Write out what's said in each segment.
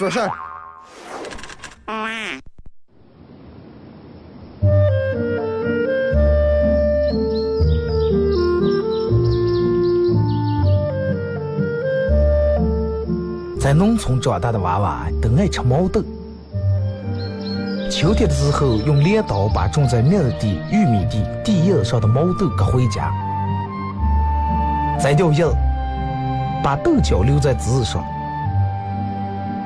做事儿。在农村长大的娃娃都爱吃毛豆。秋天的时候，用镰刀把种在麦地、玉米地地叶上的毛豆割回家，摘掉叶，把豆角留在枝上。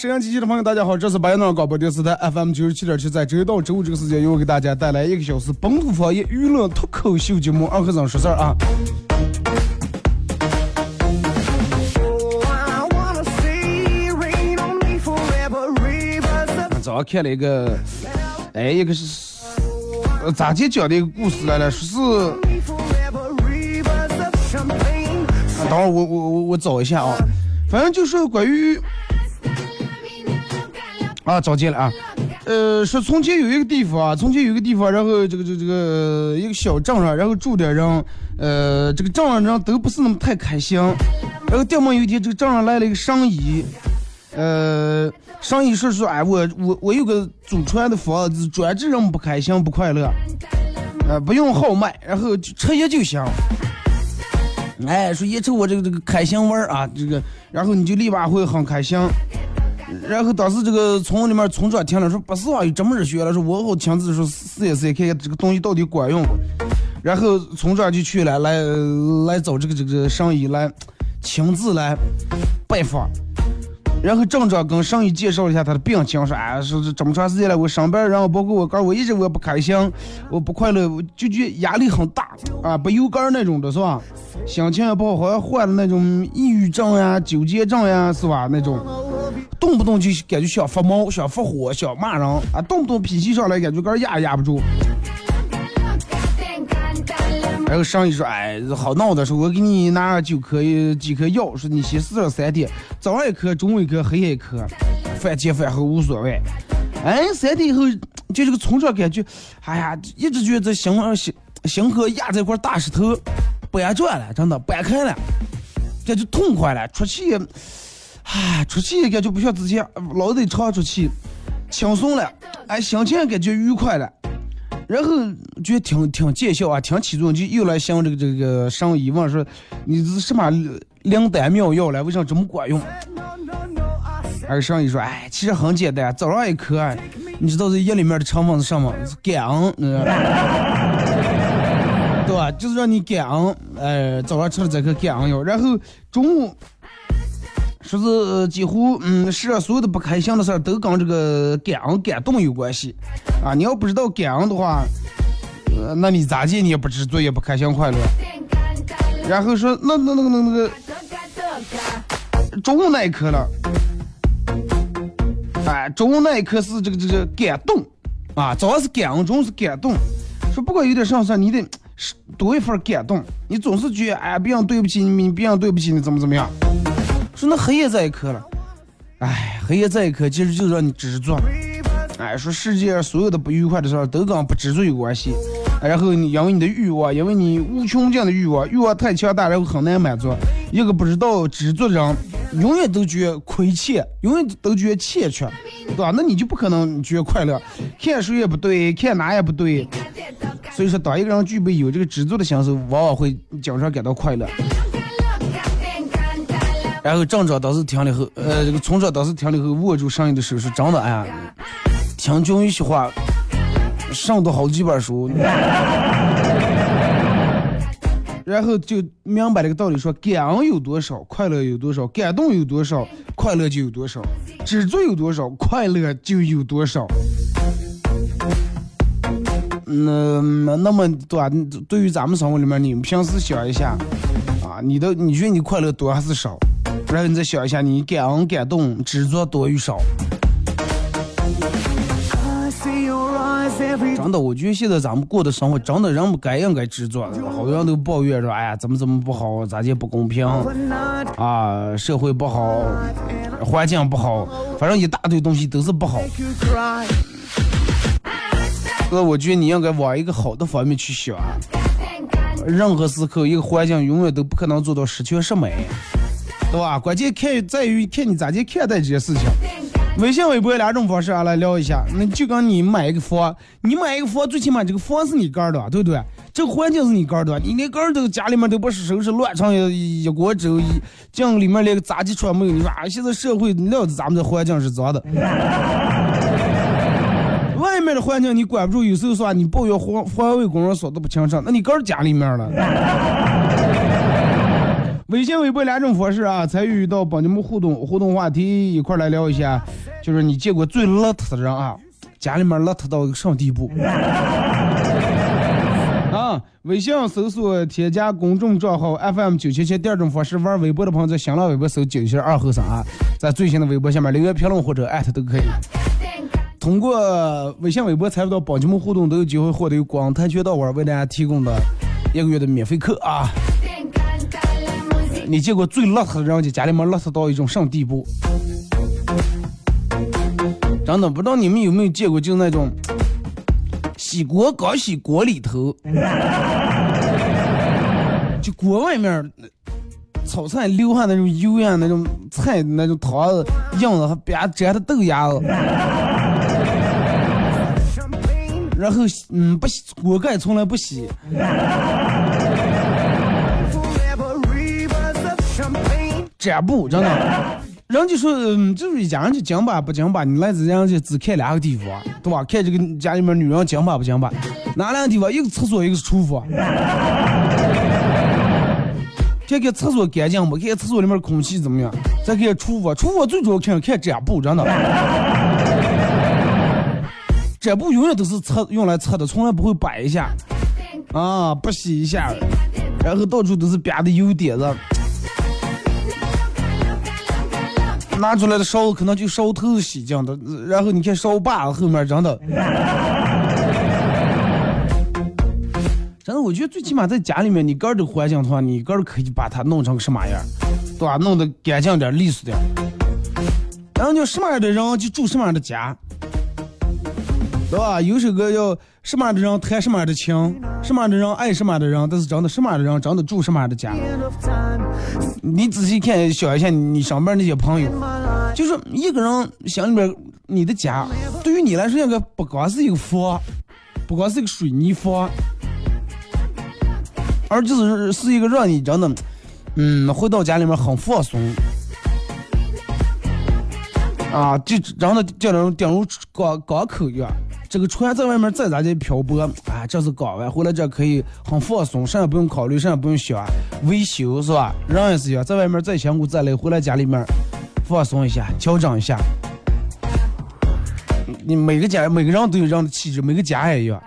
沈阳机器的朋友，大家好，这是白杨淖尔广播电视台 FM 九十七点七，在周一到周五这个时间，由我给大家带来一个小时本土方言娱乐脱口秀节目《二和尚说事儿》啊。Oh, 早上看了一个，哎，一个是呃咋接讲的一个故事来了，说是等会儿我我我我找一下啊，反正就是关于啊找见了啊，呃，说从前有一个地方啊，从前有一个地方，然后这个这个这个一个小镇上，然后住的人，呃，这个镇上人都不是那么太开心，然后这么有一天，这个镇上来了一个生意，呃，生意是说，哎，我我我有个祖传的房子，专治人们不开心不快乐，呃，不用号脉，然后就吃也就行。哎，说一瞅我这个这个开心丸啊，这个，然后你就立马会很开心。然后当时这个村里面村长听了说不是啊，有这么热血了，说我好亲自说试一试，看看这个东西到底管用不。然后村长就去了，来来找这个这个上医来亲自来拜访。然后镇长跟上医介绍一下他的病情，说哎，说是这么长时间了，我上班，然后包括我哥，我一直我也不开心，我不快乐，我就觉压力很大啊，不油干那种的是吧？心情也不好，好像患了那种抑郁症呀、纠结症呀，是吧？那种动不动就感觉想发毛、想发火、想骂人啊，动不动脾气上来，感觉个压也压不住。然后上一说，哎，好闹的，说我给你拿九颗几颗药，说你先试上三天，早上一颗，中午一颗，黑夜一颗，饭前饭后无所谓。哎，三天以后，就这个从这感觉，哎呀，一直觉得这心心心口压着一块大石头，搬转了，真的搬开了，感觉痛快了，出气，哎，出气感觉不像之前老得长出气，轻松了，哎，心情也感觉愉快了。然后觉得挺挺见效啊，挺起作用，就又来向这个这个上医问说，你这是什么灵丹妙药了？为啥这么管用？而上医说，哎，其实很简单，早上一颗，你知道这药里面的成分是什么？是肝，嗯，对吧？就是让你肝，呃，早上吃了这颗肝药，然后中午。说是几乎，嗯，世上所有的不开心的事儿都跟这个感恩感动有关系，啊，你要不知道感恩的话，呃，那你咋地你也不知足，也不开心快乐。然后说那那那个那个那个中午那一刻了，哎，中午那一刻是这个这个感动，啊，早上是感，中午是感动。说不管有点啥事，你得多一份感动，你总是觉得哎，别人对不起你，别人对不起你，怎么怎么样。说那黑夜这一刻了，哎，黑夜这一刻其实就是让你知足。哎，说世界上所有的不愉快的事儿都跟不知足有关系。然后你因为你的欲望，因为你无穷尽的欲望，欲望太强大，然后很难满足。一个不知道知足的人，永远都觉得亏欠，永远都觉得欠缺，对吧？那你就不可能觉得快乐。看谁也不对，看哪也不对。所以说，当一个人具备有这个知足的心时，往往会经常感到快乐。然后镇长当时听了后，呃，这个村长当时听了后，握住上衣的手说：“真的，哎呀，听君一席话，上读好几本书。”然后就明白了个道理，说感恩有多少，快乐有多少；感动有多少，快乐就有多少；知足有多少，快乐就有多少。嗯，那么对吧？对于咱们生活里面，你们平时想一下，啊，你的你觉得你快乐多还是少？然后你再想一下，你感恩、感动、知足多与少？真的，我觉得现在咱们过的生活，真的人们该应该知足。好多人都抱怨说，哎呀，怎么怎么不好，咋地不公平啊？社会不好，环境不好，反正一大堆东西都是不好。那我觉得你应该往一个好的方面去想。任何时刻，一个环境永远都不可能做到十全十美，对吧？关键看在于看你咋去看待这些事情。微信、微博两种方式啊，来聊一下。那就跟你买一个房，你买一个房，最起码这个房是你盖的，对不对？这个环境是你盖的，你连干都家里面都不是收拾乱成一一锅粥，一进里面连个杂技窗没有。你说啊，现在社会料子咱们这环境是脏的。外面的环境你管不住，有时候说你抱怨环环卫工人说的不清爽，那你干家里面了。微信、微博两种方式啊，参与到帮你们互动互动话题一块来聊一下，就是你见过最邋遢的人啊，家里面邋遢到一个什么地步？啊，微信搜索添加公众账号 FM 九七七，第二种方式玩微博的朋友在新浪微博搜九七二后三啊，在最新的微博下面留言评论或者艾特都可以。通过微信、微博参与到帮节目互动，都有机会获得由广泰渠道馆为大家提供的一个月的免费课啊！你见过最邋遢的人家家里面邋遢到一种什么地步？真的不知道你们有没有见过，就是那种洗锅刚洗锅里头，就锅外面炒菜流下那种油呀，那种菜那种汤子样子，还别沾的豆芽子。然后嗯不洗锅盖从来不洗，粘布真的，人家说就是一家人就讲吧不讲吧，你来这人家只看两个地方，对吧？看这个家里面女人讲吧不讲吧，哪两个地方？一个厕所，一个是厨房。看看厕所干净不？看厕所里面空气怎么样？再看厨房，厨房最主要看看粘布，真的。这布永远都是擦用来擦的，从来不会摆一下，啊，不洗一下，然后到处都是别的油点子，拿出来的勺可能就烧头洗净的，然后你看烧把后面 真的，真的我我觉得最起码在家里面，你个儿的环境的话，你个儿可以把它弄成个什么样，对吧？弄得干净点、利索点。然后就什么样的人就住什么样的家，对吧？有首歌叫什么样的人谈什么样的情，什么样的人爱什么样的人，但是真的什么样的人真的住什么样的家。你仔细看想一下，你上班那些朋友，就是一个人心里边你的家，对于你来说，应该不光是一个房，不光是一个水泥房，而就是是一个让你真的，嗯，回到家里面很放松。啊，就真的就那种顶如港港口一样，这个船在外面再咋地漂泊，啊，这是港湾，回来这可以很放松，啥也不用考虑，啥也不用想，维修是吧？人也是一样，在外面再辛苦再累，回来家里面放松一下，调整一下。你每个家每个人都有这样的气质，每个家也一样，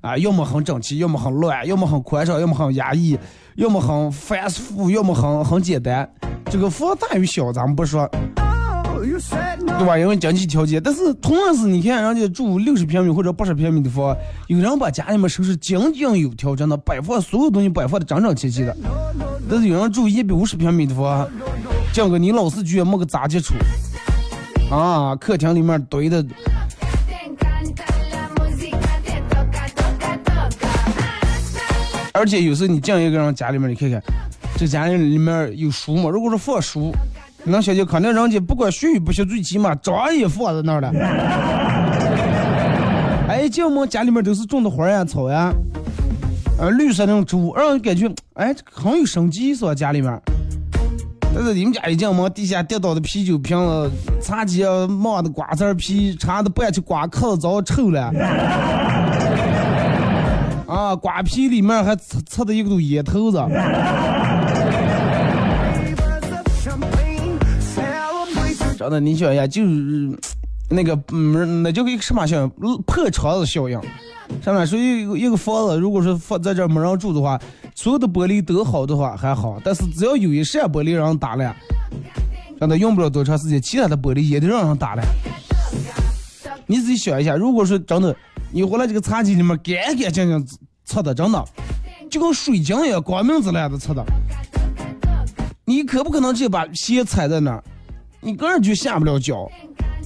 啊，要么很整齐，要么很乱，要么很宽敞，要么很压抑，要么很繁复，要么很很简单。这个房大与小咱们不说，对吧？因为经济条件，但是同样是你看人家住六十平米或者八十平米的房，有人把家里面收拾井井有条，真的摆放所有东西摆放的整整齐齐的。但是有人住一百五十平米的房，这个你老是觉得没个杂接触啊，客厅里面堆的而且有时候你进一个人家里面，你看看，这家里里面有书吗？如果是放书，你能想就肯定人家不管学与不学，最起码章也放在那儿了。哎，进门家里面都是种的花呀、草呀，呃，绿色那种植物，让人感觉哎很有生机，是吧？家里面。但是你们家一进门，地下跌倒的啤酒瓶子、茶几啊、冒的瓜子儿皮、茶的半去瓜壳子早臭了。啊，瓜皮里面还插插的一个堵烟头子。真的，你想一下，就是那个，嗯，那就一个什么效应？破窗子效应。上面说一个一个房子，如果说放在这儿没人住的话，所有的玻璃都好的话还好，但是只要有一扇玻璃让人打了，真的用不了多长时间，其他的玻璃也得让人打了。你自己想一下，如果说真的，你回来这个茶几里面干干净净擦的，真的就跟水晶一样，光明紫蓝的擦的，你可不可能直接把鞋踩在那儿？你个人就下不了脚，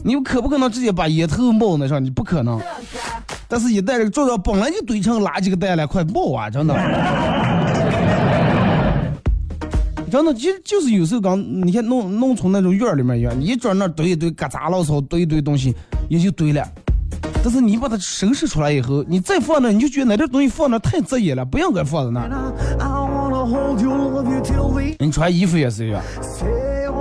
你可不可能直接把烟头冒那上？你不可能。但是，一旦这个桌上本来就堆成垃圾个袋了，快冒啊！真的，真的就就是有时候刚你看农农村那种院儿里面一样，你一转那儿堆一堆嘎杂老草，堆一堆东西也就堆了。但是你把它收拾出来以后，你再放那，你就觉得那点东西放那太扎眼了，不应该放在那你穿衣服也是一样。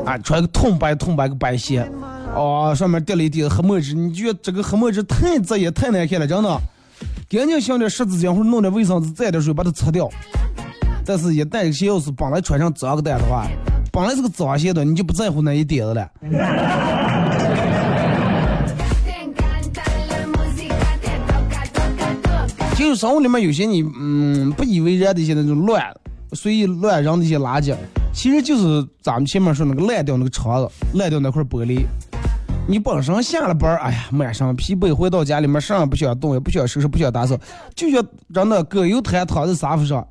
啊，穿个铜白铜白个白鞋，哦，上面掉了一叠黑墨汁，你觉得这个黑墨汁太刺眼太难看了，真的，赶紧想点湿纸巾或者弄点卫生纸蘸点水把它擦掉。但是，一旦鞋要是本来穿上脏个蛋的话，本来是个脏鞋的，你就不在乎那一点子了。就是生活里面有些你嗯不以为然的一些那种乱随意乱扔那些垃圾，其实就是咱们前面说那个烂掉那个肠子，烂掉那块玻璃。你本身下了班，哎呀，满身疲惫，回到家里面，啥也不想动，也不想收拾，不想打扫，就想让那葛优瘫躺在沙发上。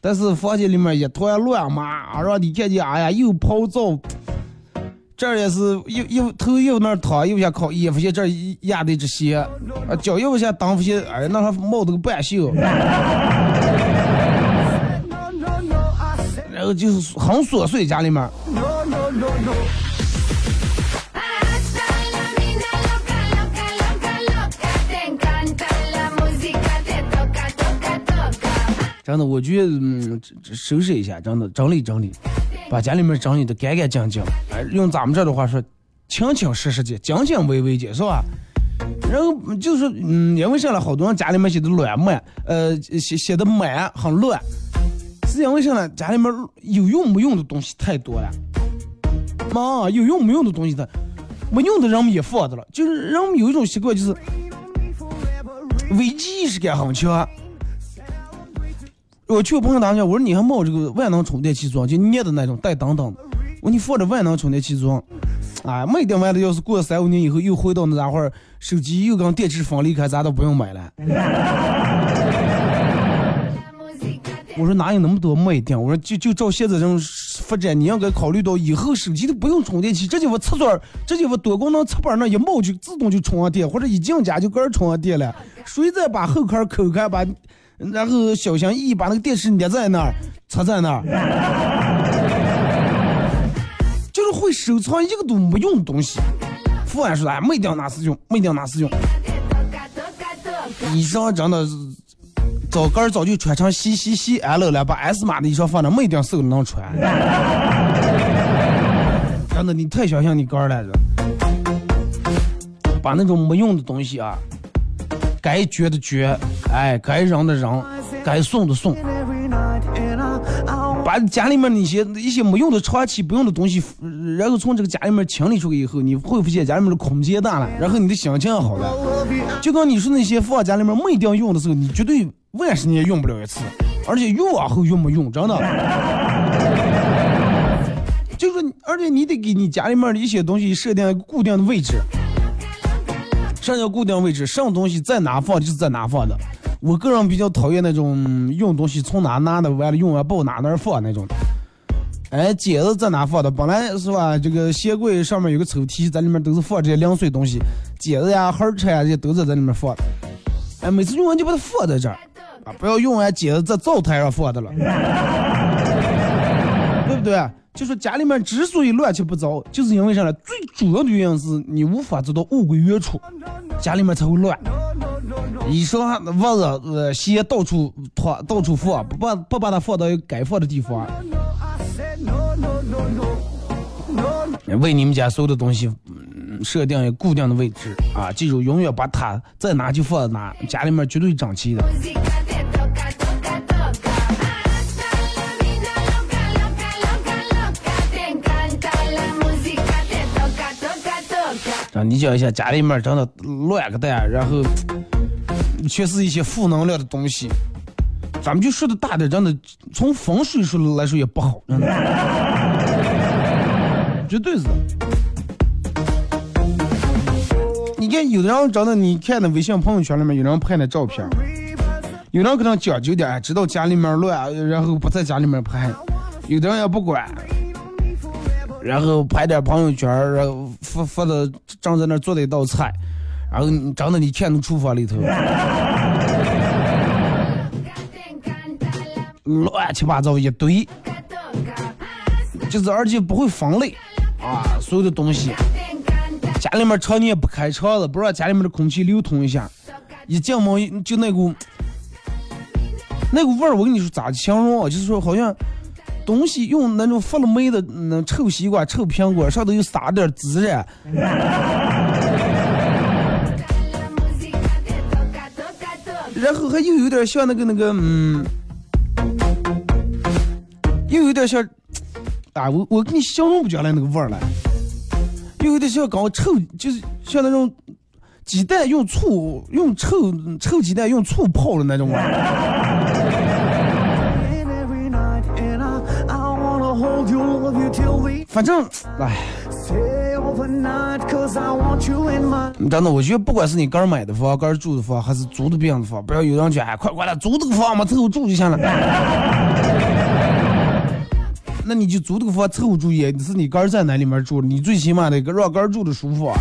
但是房间里面一团乱麻，让你看见，哎呀，又泡澡，这也是又又头又那儿躺，又想靠衣服线这压的一只鞋，啊，脚又下裆服线，哎，那还冒的个半袖，然后就是很琐碎家里面。真的，我觉得嗯，收拾一下，真的整理整理，把家里面整理的干干净净。哎，用咱们这的话说，清清实实的，井井微微的，是吧？然后就是嗯，因为现在？好多人家里面写的乱满，呃，写写的满很乱，是因为啥呢？家里面有用没用的东西太多了。妈，有用没用的东西的，没用的人们也放着了。就是人们有一种习惯，就是危机意识感很强。我去我朋友他家，我说你还冒这个万能充电器装，就捏的那种带灯灯的。我说你放着万能充电器装，哎，没点完的，要是过三五年以后又回到那会儿，手机又跟电池分离开，咱都不用买了。我说哪有那么多卖点？我说就就照现在这种发展，你应该考虑到以后手机都不用充电器，直接我插座儿，直接我多功能插板那一冒就自动就充上电，或者一进家就搁这充上电了。谁再把后壳抠开，把然后小心翼翼把那个电池捏在那儿，插在那儿，就是会收藏一个都没用的东西。富安说的，哎，没掉哪是用，没掉哪是用。以上真的是早杆早就穿成 C C C L 了，把 S 码的衣裳放那，没一点瘦能穿。真的，你太小看你哥儿了，把那种没用的东西啊，该绝的绝，哎，该扔的扔，该送的送。把家里面那些一些没用的、长期不用的东西，呃然后从这个家里面清理出去以后，你会发现家里面的空间大了，然后你的心情好了。就跟你说那些放家里面没一定用的时候，你绝对万十年用不了一次，而且越往后越没用，真的。就是你，而且你得给你家里面的一些东西设定一个固定的位置。啥叫固定位置？什么东西在哪放就是在哪放的。我个人比较讨厌那种用东西从哪拿的，完了用完不哪哪儿放那种的。哎，剪子在哪放的？本来是吧，这个鞋柜上面有个抽屉，在里面都是放这些零碎东西，剪子呀、盒儿车呀这些都在在里面放的。哎，每次用完就把它放在这儿，啊，不要用完剪子在灶台上放的了，对不对？就说家里面之所以乱七八糟，就是因为啥呢？最主要的原因是你无法做到物归原处，家里面才会乱。衣裳、袜子、呃鞋到处拖，到处放，不把不把它放到该放的地方。为你们家所有的东西，嗯，设定固定的位置啊！记住，永远把它在哪就放哪，家里面绝对整齐的。啊，你讲一下家里面真的乱个蛋，然后全是一些负能量的东西。咱们就说的大点，真的从风水说来说也不好，真的，绝对是。你看有的人真的，你看那微信朋友圈里面有人拍那照片，有人可能讲究点，哎知道家里面乱，然后不在家里面拍；有的人也不管，然后拍点朋友圈，然后发发的正在那做的一道菜，然后你真的你看那厨房里头。乱七八糟一堆，就是而且不会分类啊，所有的东西，家里面常年不开窗子，不让家里面的空气流通一下，一进门就那股那股味儿，我跟你说咋形容啊？就是说好像东西用那种发了霉的那臭西瓜、臭苹果，上头又撒点孜然，然后还又有点像那个那个嗯。又有点像，啊，我我给你形容不出来那个味儿来，又有点像搞臭，就是像那种鸡蛋用醋用臭臭鸡蛋用醋泡的那种味儿。反正，哎，真的，我觉得不管是你刚买的房、刚住的房，还是租的别人的房，不要有人讲，哎，快过来租这个房嘛，凑合住就行了。那你就租这个房凑合住也是你个儿在哪里面住，你最起码得让个儿住的舒服啊。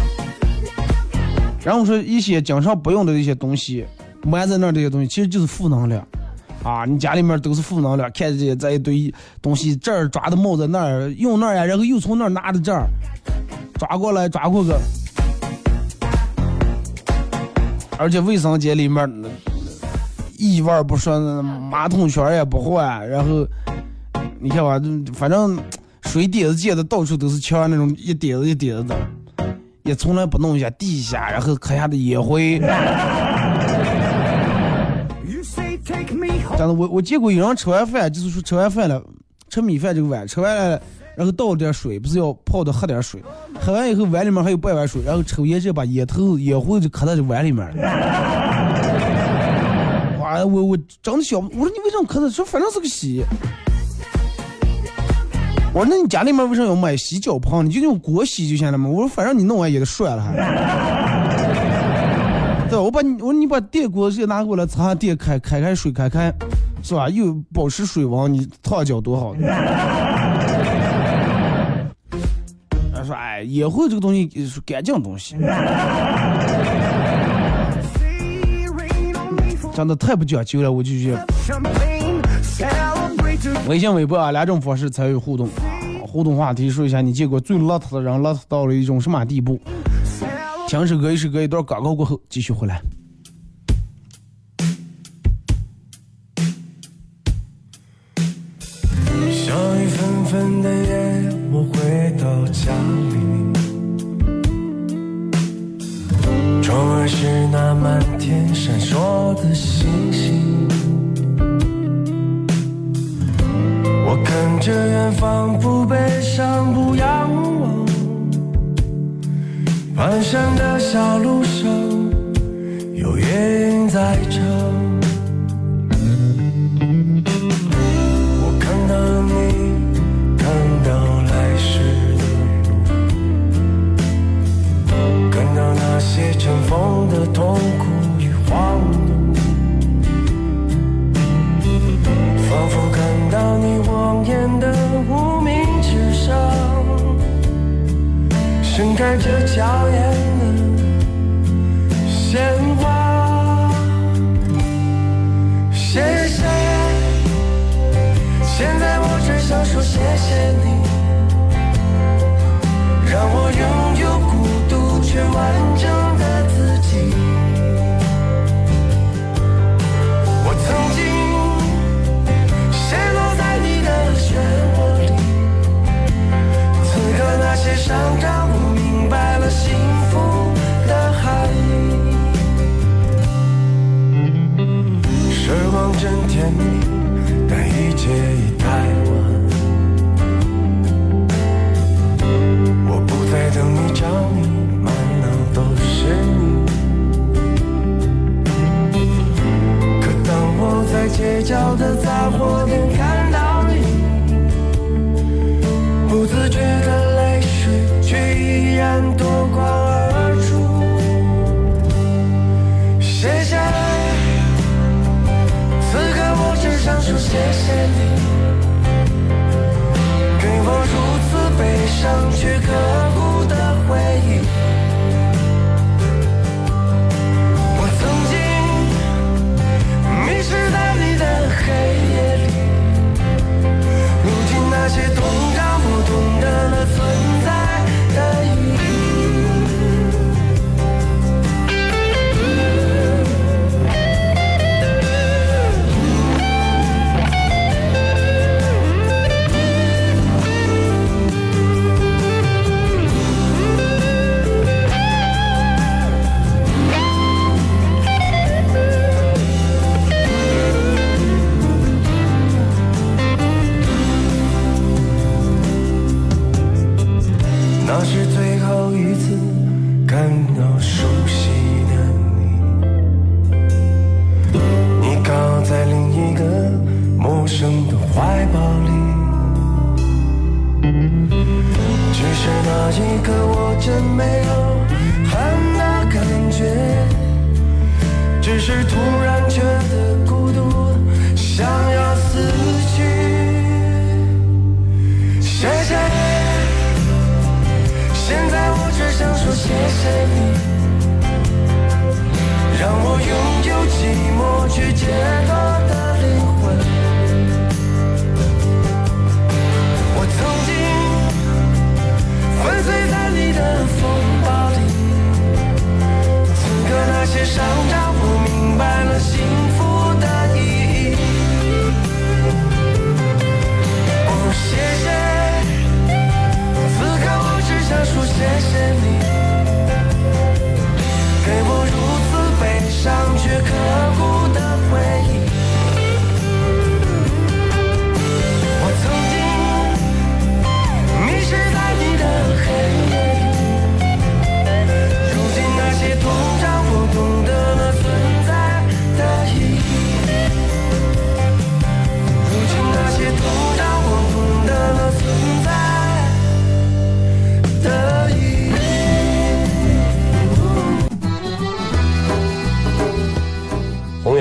然后说一些经常不用的一些东西，埋在那儿这些东西，其实就是负能量啊！你家里面都是负能量，看着这一堆东西，这儿抓的帽子，那儿用那儿呀，然后又从那儿拿的这儿，抓过来抓过去，而且卫生间里面异味不说，马桶圈也不换，然后。你看吧，反正水碟子溅的到处都是墙那种一叠子一叠子的，也从来不弄一下地下，然后磕下的烟灰。真的，我我见过有人吃完饭，就是说吃完饭了，吃米饭这个碗吃完了，然后倒了点水，不是要泡的喝点水，喝完以后碗里面还有半碗水，然后抽烟就把烟头烟灰就磕在这碗里面了。哇，我我真的想，我说你为什么磕在？说反正是个洗。我说那你家里面为啥要买洗脚盆？你就用锅洗就行了嘛。我说反正你弄完也得涮了还。我把你我说你把电锅先拿过来，擦电开开开水开开，是吧？又保持水温，你烫脚多好。他说：“哎，也会这个东西是干净东西，真的太不讲究了。”我就觉得。微信、微博啊两种方式参与互动啊。互动话题说一下你见过最邋遢的人邋遢到了一种什么地步？听首歌，一首歌，一段广告过后继续回来。小雨纷纷的夜，我回到家里，窗外是那满天闪烁的星星。我看着远方，不悲伤，不漫山的小路上，有野影在唱。盛开着娇艳的鲜花。谢谢。现在我只想说谢谢你，让我拥有孤独却完整的自己。那是最后一次感到熟悉。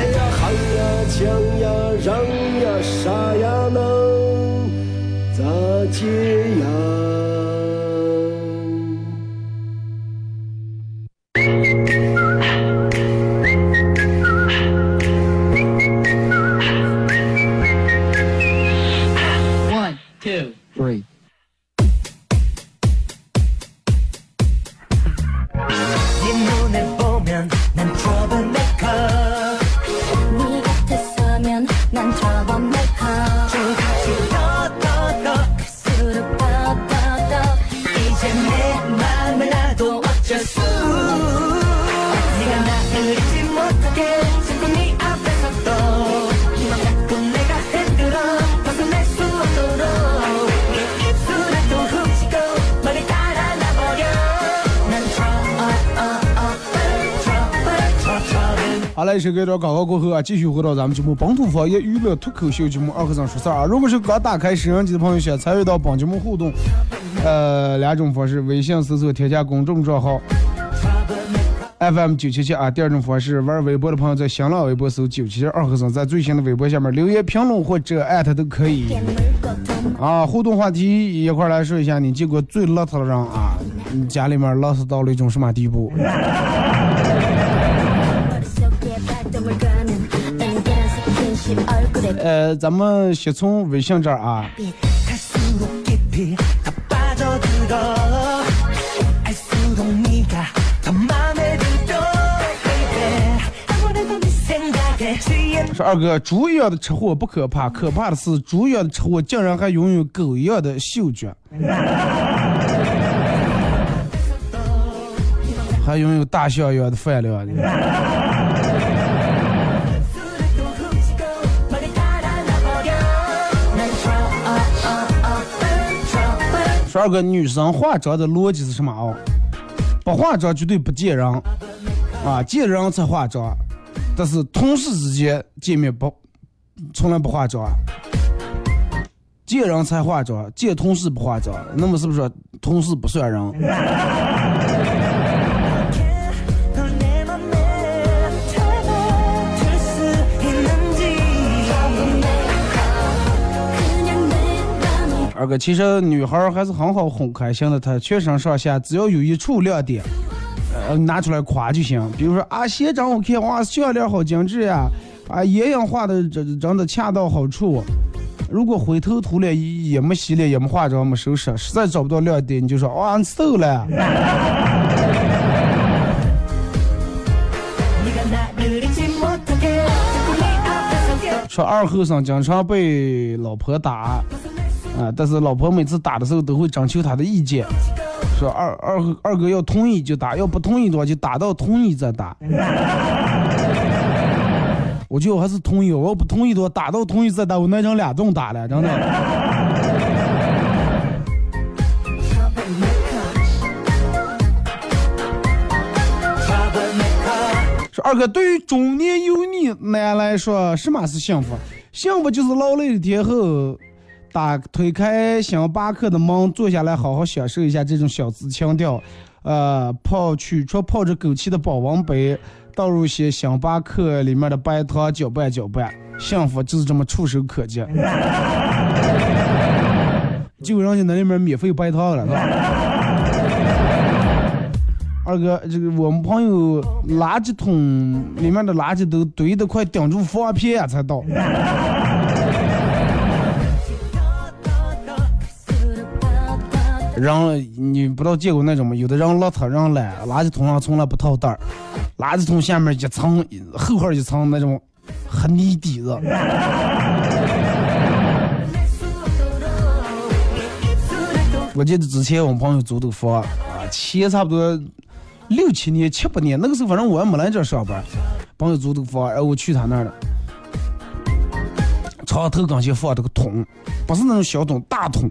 哎呀喊呀抢呀嚷呀啥呀能咋接呀？Trouble 好嘞，是给这广告过后啊，继续回到咱们节目《本土方言娱乐脱口秀》节目二和尚说事儿啊。如果是刚打开摄像机的朋友，想参与到本节目互动，呃，两种方式：微信搜索添加公众账号 FM 九七七啊；第二种方式，玩微博的朋友在新浪微博搜九七七二和尚，在最新的微博下面留言评论或者艾特都可以啊。互动话题一块来说一下，你见过最邋遢的人啊？你家里面邋遢到了一种什么地步？呃咱们先从微信这儿啊。说二哥猪一样的吃货不可怕可怕的是猪一样的吃货竟然还拥有狗一样的嗅觉还拥有大象一样的饭量呢十二个，女生化妆的逻辑是什么啊？不化妆绝对不见人，啊，见人才化妆，但是同事之间见面不，从来不化妆。见人才化妆，见同事不化妆，那么是不是同事不算人？二哥，其实女孩还是很好哄开心的，她全身上下只要有一处亮点，呃，拿出来夸就行。比如说啊，鞋长好看，哇，项链好精致呀，啊，眼影画的真真的恰到好处。如果灰头土脸，也没洗脸，也没化妆，没收拾，实在找不到亮点，你就说，哇，你瘦了。说二后生经常被老婆打。啊，但是老婆每次打的时候都会征求他的意见，说二二二哥要同意就打，要不同意的话就打到同意再打。我觉得我还是同意，我要不同意的话，打到同意再打，我那成俩顿打了，真的。说二哥，对于中年油腻男来说，什么是幸福？幸福就是劳累的天后，打推开星巴克的门，坐下来好好享受一下这种小资情调。呃，泡取出泡着枸杞的保温杯，倒入些星巴克里面的白糖，搅拌搅拌，幸福就是这么触手可及。就人家那里面免费白糖了，是吧？二哥，这个我们朋友垃圾桶里面的垃圾都堆得快顶住防片呀，才到。人你不知道见过那种吗？有的人邋遢扔了，垃圾桶上从来不套袋儿，垃圾桶下面一层厚厚一层那种黑泥底子。我记得之前我朋友租的房啊，前差不多六七年、七八年，那个时候反正我也没来这儿上班，朋友租的房，然后我去他那儿了。床头跟前放这个桶，不是那种小桶，大桶。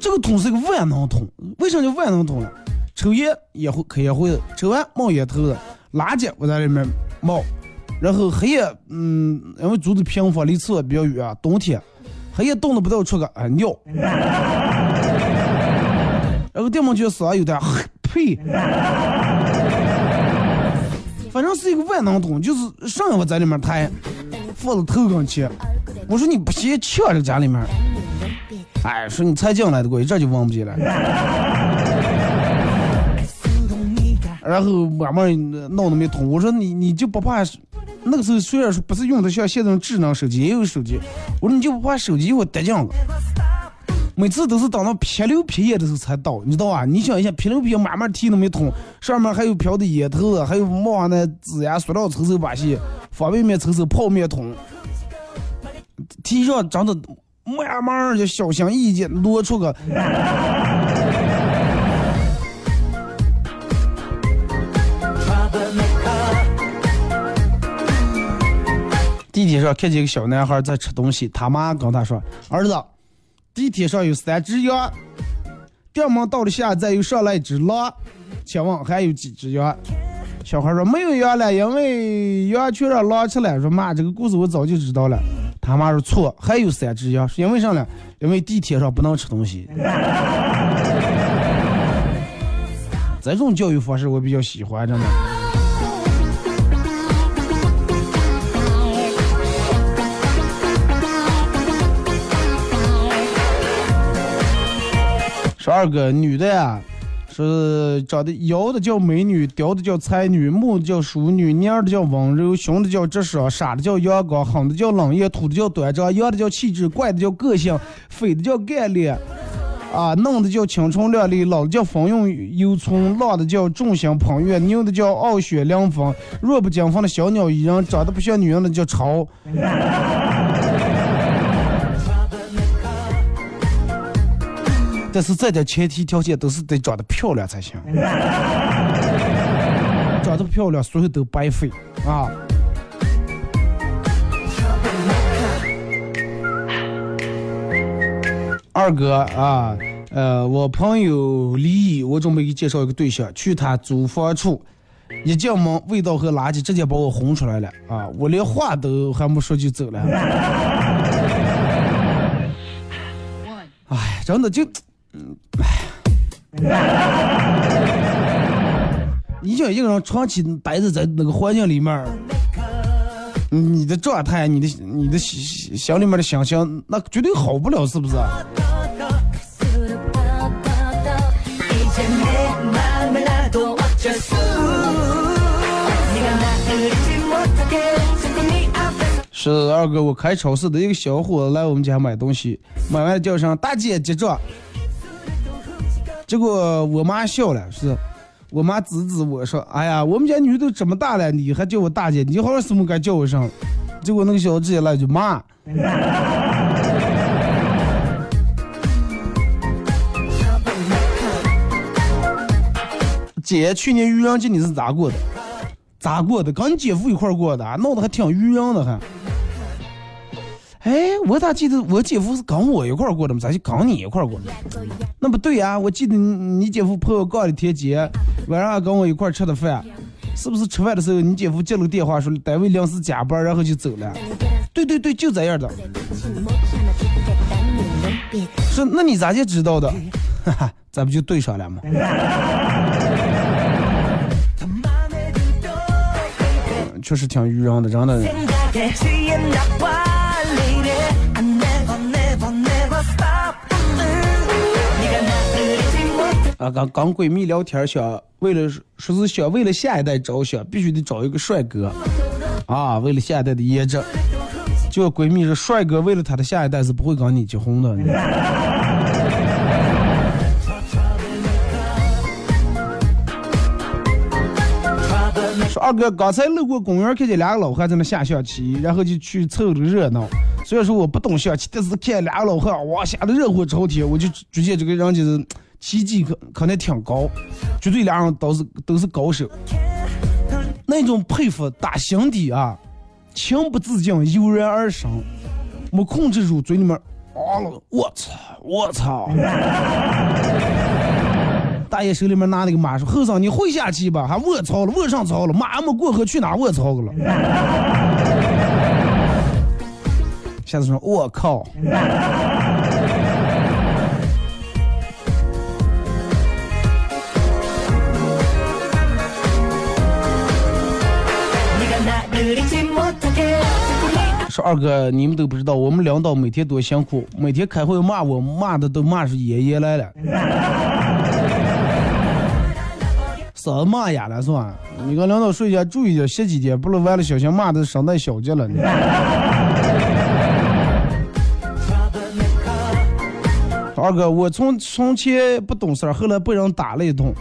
这个桶是个万能桶，为什么叫万能桶呢？抽烟也会开烟灰的，抽完冒烟头的，垃圾我在里面冒，然后黑夜，嗯，因为住的平房离厕所比较远，冬天黑夜冻得不到出个啊尿，然后电风扇上有点黑 呸，反正是一个万能桶，就是上我在里面抬，放到头跟前。我说你不嫌呛这家里面，哎，说你才进来的，我一这就忘不进来。然后慢慢闹那么一通，我说你你就不怕？那个时候虽然说不是用的像现在智能手机，也有手机，我说你就不怕手机会得劲了？每次都是等到撇溜撇烟的时候才到，你知道吧？你想一下，撇溜撇慢慢提那么一桶，上面还有飘的烟头啊，还有冒上那纸呀、塑料抽手把戏、方便面抽手、泡面桶，提上真的慢慢就小心翼翼挪出个。地铁上看见一个小男孩在吃东西，他妈跟他说：“儿子，地铁上有三只羊，店门到了下一站又上来一只狼，请问还有几只羊？”小孩说：“没有羊了，因为羊全让狼吃了。”说妈，这个故事我早就知道了。他妈是错，还有三只羊，是因为啥呢？因为地铁上不能吃东西。这种教育方式我比较喜欢，真的。十二哥，女的呀，呃长得妖的叫美女，雕的叫才女，木的叫淑女，蔫的叫温柔，凶的叫直爽，傻的叫阳光，狠的叫冷艳，土的叫端正，洋的叫气质，怪的叫个性，匪的叫干练，啊，嫩的叫青春靓丽，老的叫风韵犹存，浪的叫众星捧月，牛的叫傲雪凉风，弱不禁风的小鸟依人，长得不像女人的叫潮。但是这点前提条件都是得长得漂亮才行，长得不漂亮，所有都白费啊！二哥啊，呃，我朋友离异，我准备给介绍一个对象，去他租房处，一进门味道和垃圾直接把我轰出来了啊！我连话都还没说就走了，哎，真的就。嗯，你想一个人长期待着在那个环境里面，你的状态、你的、你的心心里面的想象，那绝对好不了，是不是？是二哥，我开超市的一个小伙子来我们家买东西，买完叫声大姐结账。结果我妈笑了，是我妈指指我说：“哎呀，我们家女都这么大了，你还叫我大姐，你好像什么该叫我声。”结果那个小子直接来一句妈。姐，去年愚人节你是咋过的？咋过的？跟你姐夫一块过的，闹得还挺愚人的还。哎，我咋记得我姐夫是跟我一块过的吗？咋就跟你一块过？那不对呀，我记得你你姐夫朋友过了天节，晚上还跟我一块吃的饭，是不是吃饭的时候你姐夫接了个电话说单位临时加班，然后就走了？对对对，就这样的。说那你咋就知道的？哈哈，咱不就对上了吗？确实挺愚人的，真的。啊，刚刚闺蜜聊天想为了说是想为了下一代着想，必须得找一个帅哥，啊，为了下一代的颜值。就闺蜜说，帅哥为了他的下一代是不会跟你结婚的。说二哥刚才路过公园，看见两个老汉在那下象棋，然后就去凑了个热闹。虽然说我不懂象棋，但是看两个老汉哇下的热火朝天，我就觉得这个人就是棋技可可能挺高，绝对俩人都是都是高手。那种佩服打心底啊，情不自禁油然而生。没控制住嘴里面，啊了，我操，我操！大爷手里面拿那个马说：“后生，你会下棋吧？还我操了，我上操了，马没过河去哪我操了？” 下次说：“我靠！”说二哥，你们都不知道，我们领导每天多辛苦，每天开会骂我，骂的都骂出爷爷来了。嗓子骂哑了是吧？你跟领导说一下，注意点，歇几天，不能完了小心骂的声带小结了。二哥，我从从前不懂事儿，后来被人打了一顿，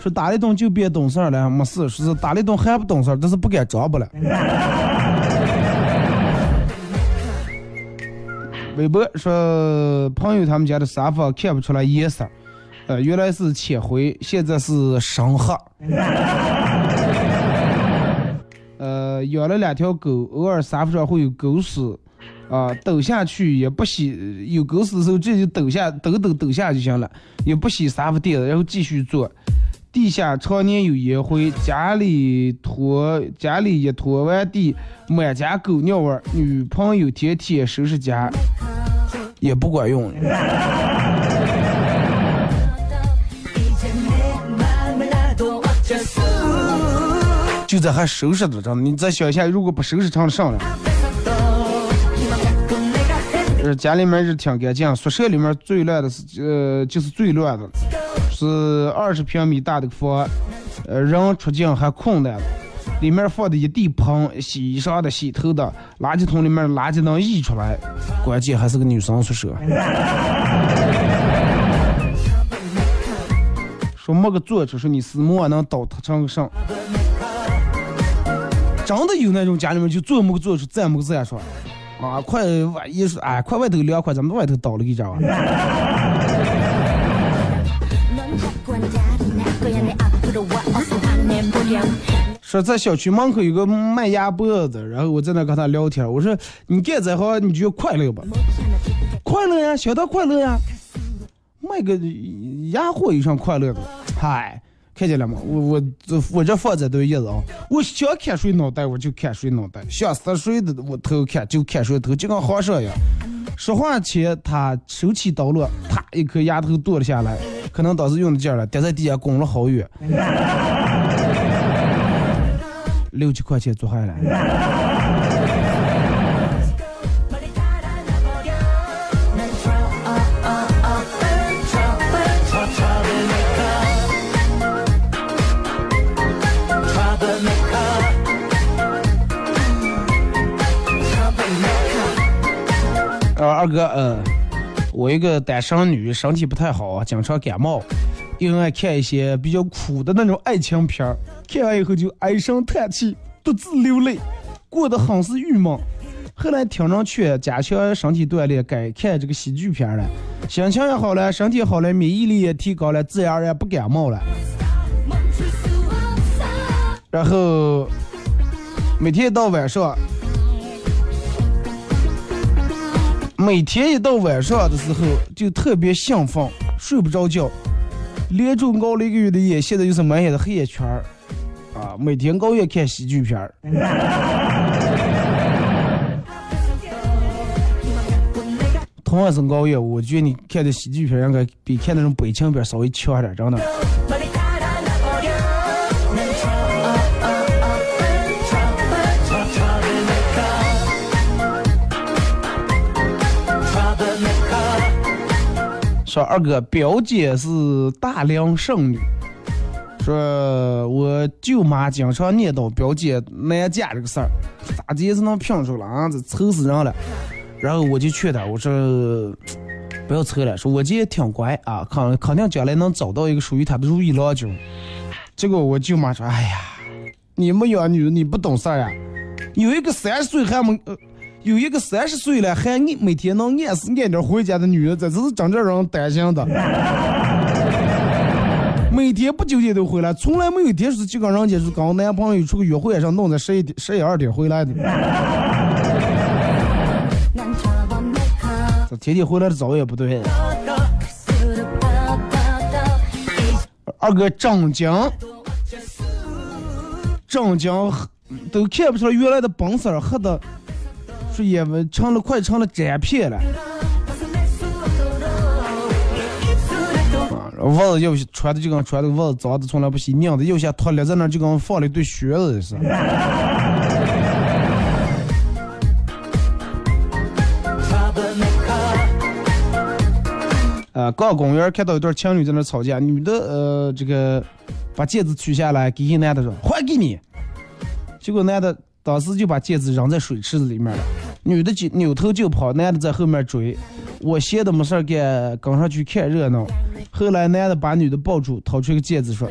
说打了一顿就变懂事儿了，没事，说是打了一顿还不懂事儿，但是不敢装不了。微博说，朋友他们家的沙发看不出来颜色，呃，原来是浅灰，现在是深黑。呃，养了两条狗，偶尔沙发上会有狗屎，啊、抖下去也不洗，有狗屎的时候这就抖下，抖抖抖下就行了，也不洗沙发垫，然后继续坐。地下常年有烟灰，家里拖家里一拖完地，满家狗尿味儿。女朋友天天收拾家，也不管用。就在还收拾的着呢，你再想一下，如果不收拾成了啥了？呃，家里面是挺干净，宿舍里面最乱的是呃，就是最乱的，是二十平米大的房，呃，人出境还困难，里面放的一地盆，洗衣裳的、洗头的，垃圾桶里面垃圾能溢出来，关键还是个女生宿舍。说没个做出说你私摸能倒腾成个啥？真的有那种家里面就做没个做出，再没个站说。啊，快万一说，哎，快外头凉快，咱们外头倒了一张啊。说在小区门口有个卖鸭脖子，然后我在那跟他聊天，我说你干这行你就快乐吧？快乐呀，相当快乐呀。卖个鸭货有啥快乐的？嗨，看见了吗？我我这我这放这都意思啊！我想看谁脑袋我就看谁脑袋，想死谁的我头看就看谁头，就跟皇上一样。说话前他手起刀落，啪一颗牙头剁了下来，可能当时用的劲了，跌在地下滚了好远，六七块钱做下来。呃，二哥，呃，我一个单身女，身体不太好，经常感冒，又爱看一些比较苦的那种爱情片儿，看完以后就唉声叹气，独自流泪，过得很是郁闷。后来听人劝，加强身体锻炼，改看这个喜剧片了，心情也好了，身体好了，免疫力也提高了，自然而然不感冒了。然后每天一到晚上，每天一到晚上的时候就特别兴奋，睡不着觉，连着熬了一个月的夜，现在就是满眼的黑眼圈儿啊！每天熬夜看喜剧片儿。同样是熬夜，我觉得你看的喜剧片儿应该比看那种悲情片儿稍微强点儿，真的。说二哥，表姐是大龄剩女，说我舅妈经常念叨表姐难嫁这个事儿，咋的也是能拼出了啊，这愁死人了。然后我就劝她，我说不要愁了，说我姐挺乖啊，肯肯定将来能找到一个属于她的如意郎君。结果我舅妈说，哎呀，你没养女，你不懂事儿呀，有一个三十岁还没。呃有一个三十岁了还按每天能按时按点回家的女人，这是真正让人担心的。每天不九点都回来，从来没有一天是就跟人家是跟男朋友出去约会上弄在十一点、十一二点回来的。这天天回来的早也不对。二哥张江，张江都看不出来原来的本色儿，黑的是也不成了快成了粘片了。啊，袜子要是穿的就跟穿的袜子脏的从来不洗，拧的有些脱了在那就跟放了一堆靴子似的。啊，逛公园看到一对情侣在那吵架，女的呃这个把戒指取下来给一男的说还给你，结果男的当时就把戒指扔在水池子里面了，女的就扭头就跑，男的在后面追，我闲的没事干，跟上去看热闹。后来男的把女的抱住，掏出个戒指说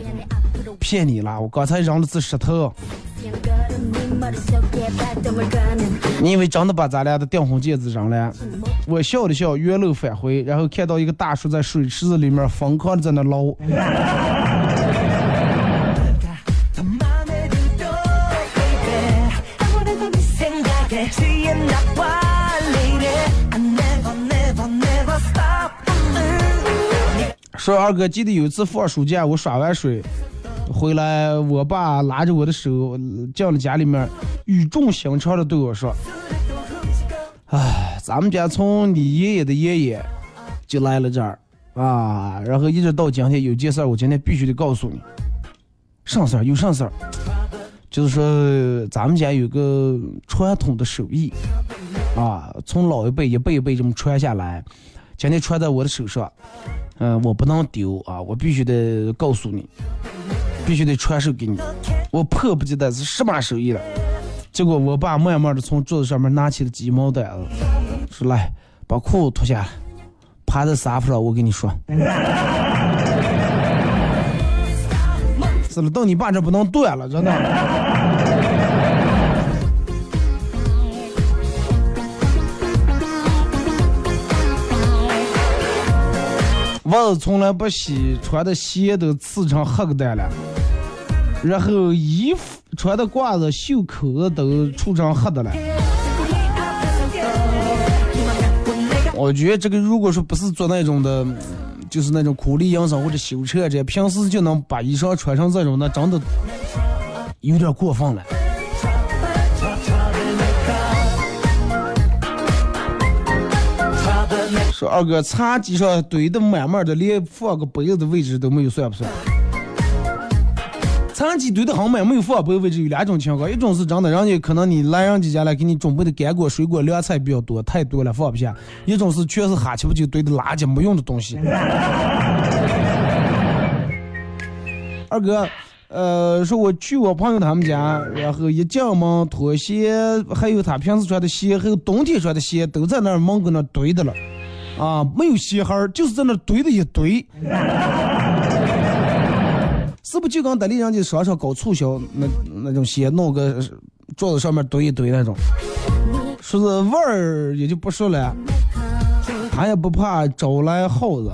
骗你啦，我刚才扔的是石头，你以为真的把咱俩的订婚戒指扔了？我笑了笑，原路返回，然后看到一个大叔在水池子里面疯狂的在那捞。说二哥，记得有一次放暑假，我耍完水回来，我爸拉着我的手进了家里面，语重心长的对我说：“哎，咱们家从你爷爷的爷爷就来了这儿啊，然后一直到今天，有件事儿我今天必须得告诉你。啥事儿？有啥事儿？就是说咱们家有个传统的手艺啊，从老一辈一辈一辈这么传下来，今天传在我的手上。”嗯，我不能丢啊！我必须得告诉你，必须得传授给你。我迫不及待是什么手艺了？结果我爸慢慢的从桌子上面拿起了鸡毛掸子，说：“来，把裤子脱下来，趴在沙发上，我跟你说。”是了，到你爸这不能断了，真的。袜子从来不洗，穿的鞋都刺成黑个蛋了，然后衣服穿的褂子袖口都处成黑的了。我觉得这个如果说不是做那种的，就是那种苦力营生或者修车这，平时就能把衣裳穿成这种，那真的有点过分了。说二哥，茶几上堆的满满的，连放个杯子的位置都没有，算不算？茶几堆的很满，没有放杯位置有两种情况，一种是真的，人家可能你来人家家来给你准备的干果、水果、凉菜比较多，太多了放不下；一种是全是哈气不就堆的垃圾没用的东西。二哥，呃，说我去我朋友他们家，然后一进门，拖鞋还有他平时穿的鞋，还有冬天穿的鞋，都在那儿门口那堆的了。啊，没有鞋盒儿，就是在那堆的一堆，是不就跟德利人家商场搞促销那那种鞋，弄个桌子上面堆一堆那种，说是味儿也就不说了，他也不怕招来耗子，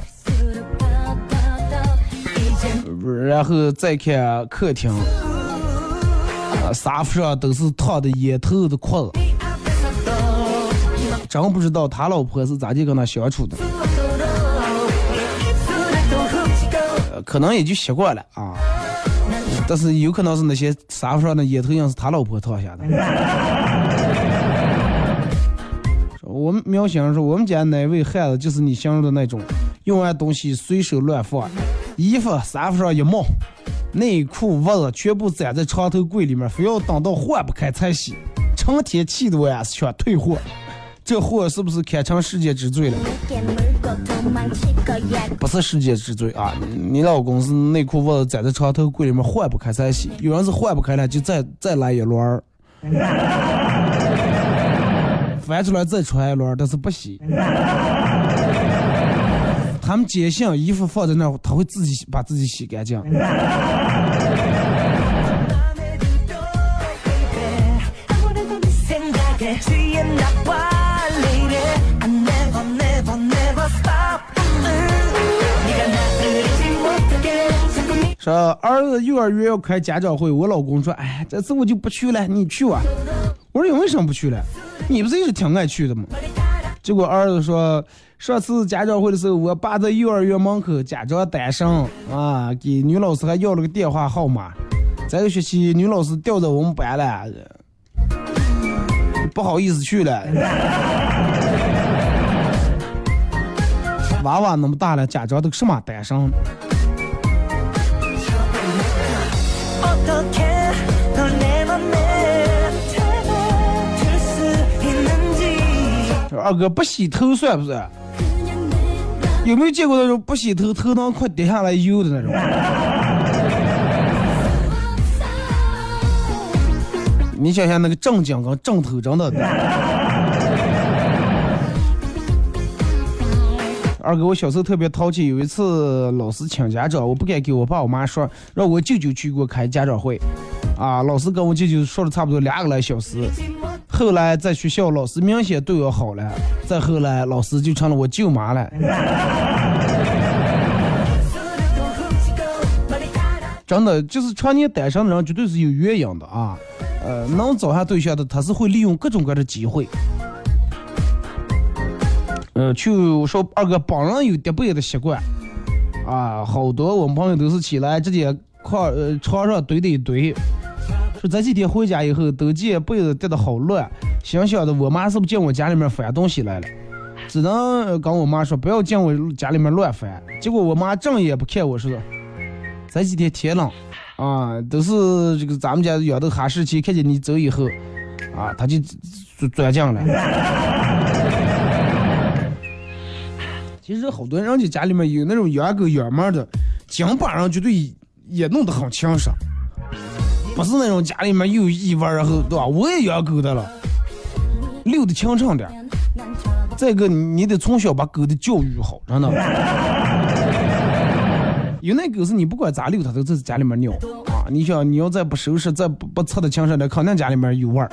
然后再看客厅，啊，沙发上都是烫的烟头的裤子。真不知道他老婆是咋地跟他相处的，可能也就习惯了啊。但是有可能是那些沙发上的烟头样是他老婆烫下的。我们苗先生说，我们家那位汉子就是你形容的那种，用完东西随手乱放，衣服沙发上一冒，内裤袜子全部攒在床头柜里面，非要等到换不开才洗，成天气得我也是想退货。这货是不是堪称世界之最了？不是世界之最啊！你老公是内裤袜子攒在床头柜里面换不开才洗，有人是换不开了就再再来一轮儿，翻出来再穿一轮儿，但是不洗。他们坚信衣服放在那儿，他会自己把自己洗干净。说儿子幼儿园要开家长会，我老公说，哎，这次我就不去了，你去吧。我说你为什么不去了？你不是一直挺爱去的吗？结果儿子说，上次家长会的时候，我爸在幼儿园门口假装单身啊，给女老师还要了个电话号码。这个学期女老师调到我们班了，不好意思去了。娃娃那么大了，假装都什么单身？二哥不洗头算不算？有没有见过那种不洗头头能快跌下来油的那种？你想想那个正经跟正头真的。二哥，我小时候特别淘气，有一次老师请家长，我不敢给我爸我妈说，让我舅舅去给我开家长会。啊，老师跟我舅舅说了差不多两个来小时。后来在学校，老师明显对我好了，再后来，老师就成了我舅妈了。真的，就是常年单身的人，绝对是有原因的啊。呃，能找下对象的，他是会利用各种各样的机会。呃，就说二哥本人有叠被的习惯，啊，好多我们朋友都是起来直接炕呃床上堆的一堆。说这几天回家以后，都见被子叠得好乱，心想的我妈是不是进我家里面翻东西来了？只能跟我妈说不要进我家里面乱翻。结果我妈正眼不看我说，这几天天冷，啊，都是这个咱们家养的哈士奇，看见你走以后，啊，它就钻钻进了。其实好多人家家里面有那种养狗养猫的，基本上绝对也弄得很清爽，不是那种家里面有异味，然后对吧？我也养狗的了，遛的清畅点。再个，你得从小把狗的教育好，真的。有那狗是你不管咋遛它都在家里面尿啊！你想你要再不收拾，再不不擦的清爽点，肯定家里面有味儿。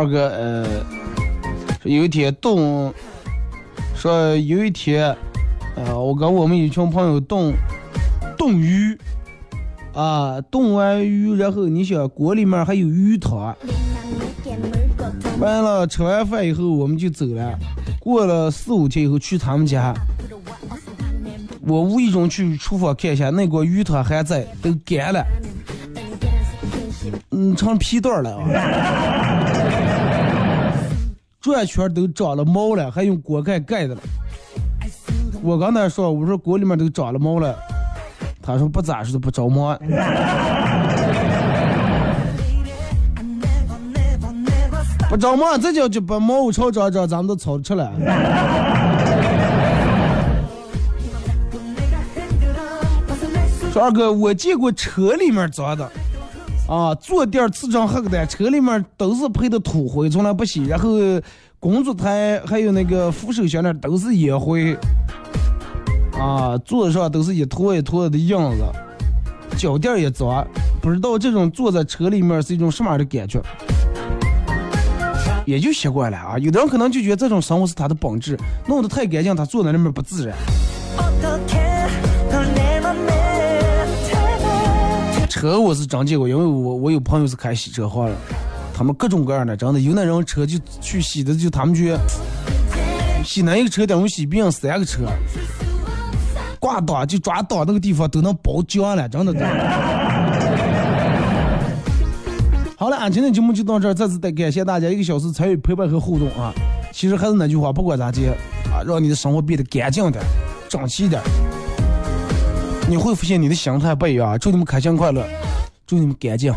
二哥，呃，有一天冻，说有一天，呃，我跟我们一群朋友冻冻鱼，啊，冻完鱼，然后你想锅里面还有鱼汤，完了吃完饭以后我们就走了，过了四五天以后去他们家，我无意中去厨房看一下，那锅鱼汤还在，都干了，嗯，成皮段了。啊。转圈都长了毛了，还用锅盖盖的了。我刚才说，我说锅里面都长了毛了，他说不咋说不着毛。不着毛，这叫就把毛朝长长，咱们都草吃了。说二哥，我见过车里面脏的。啊，坐垫儿瓷成黑的，车里面都是配的土灰，从来不洗。然后工作台还有那个扶手箱那都是烟灰，啊，坐上都是一坨一坨的印子，脚垫儿也脏。不知道这种坐在车里面是一种什么样的感觉，也就习惯了啊。有的人可能就觉得这种生活是他的本质，弄得太干净，他坐在那边不自然。车我是真见过，因为我我有朋友是开洗车行的，他们各种各样的，真的有那人车就去洗的，就他们去洗那一个车等于洗遍三个车，挂档就抓档那个地方都能包浆了，真的。好了，俺今天节目就到这儿，再次的感谢大家一个小时参与陪伴和互动啊！其实还是那句话，不管咋地啊，让你的生活变得干净点、整齐点。你会发现你的心态不一样。祝你们开心快乐，祝你们干净。